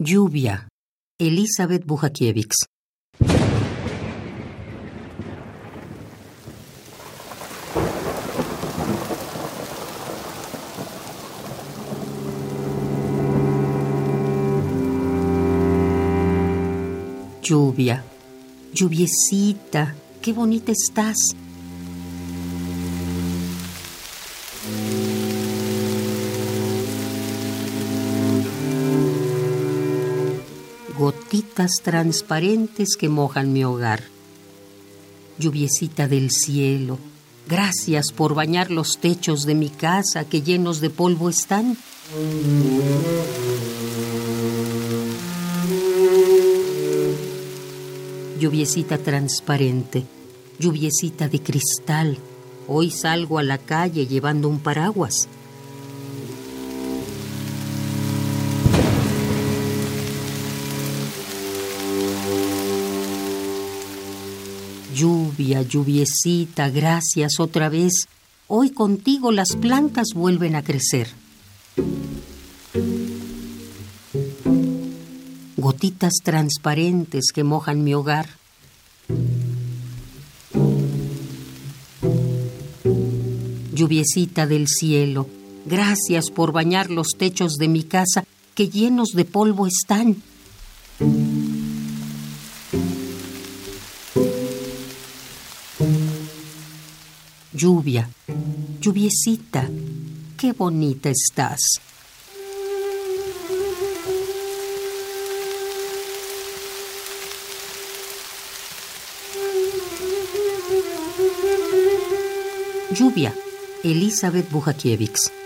Lluvia. Elizabeth Bujakiewicz. Lluvia. Lluviecita. Qué bonita estás. Gotitas transparentes que mojan mi hogar. Lluviecita del cielo, gracias por bañar los techos de mi casa que llenos de polvo están. Lluviecita transparente, lluviecita de cristal, hoy salgo a la calle llevando un paraguas. Lluvia, lluviecita, gracias otra vez. Hoy contigo las plantas vuelven a crecer. Gotitas transparentes que mojan mi hogar. Lluviecita del cielo, gracias por bañar los techos de mi casa que llenos de polvo están. Lluvia, lluviecita, qué bonita estás. Lluvia, Elizabeth Bujakiewicz.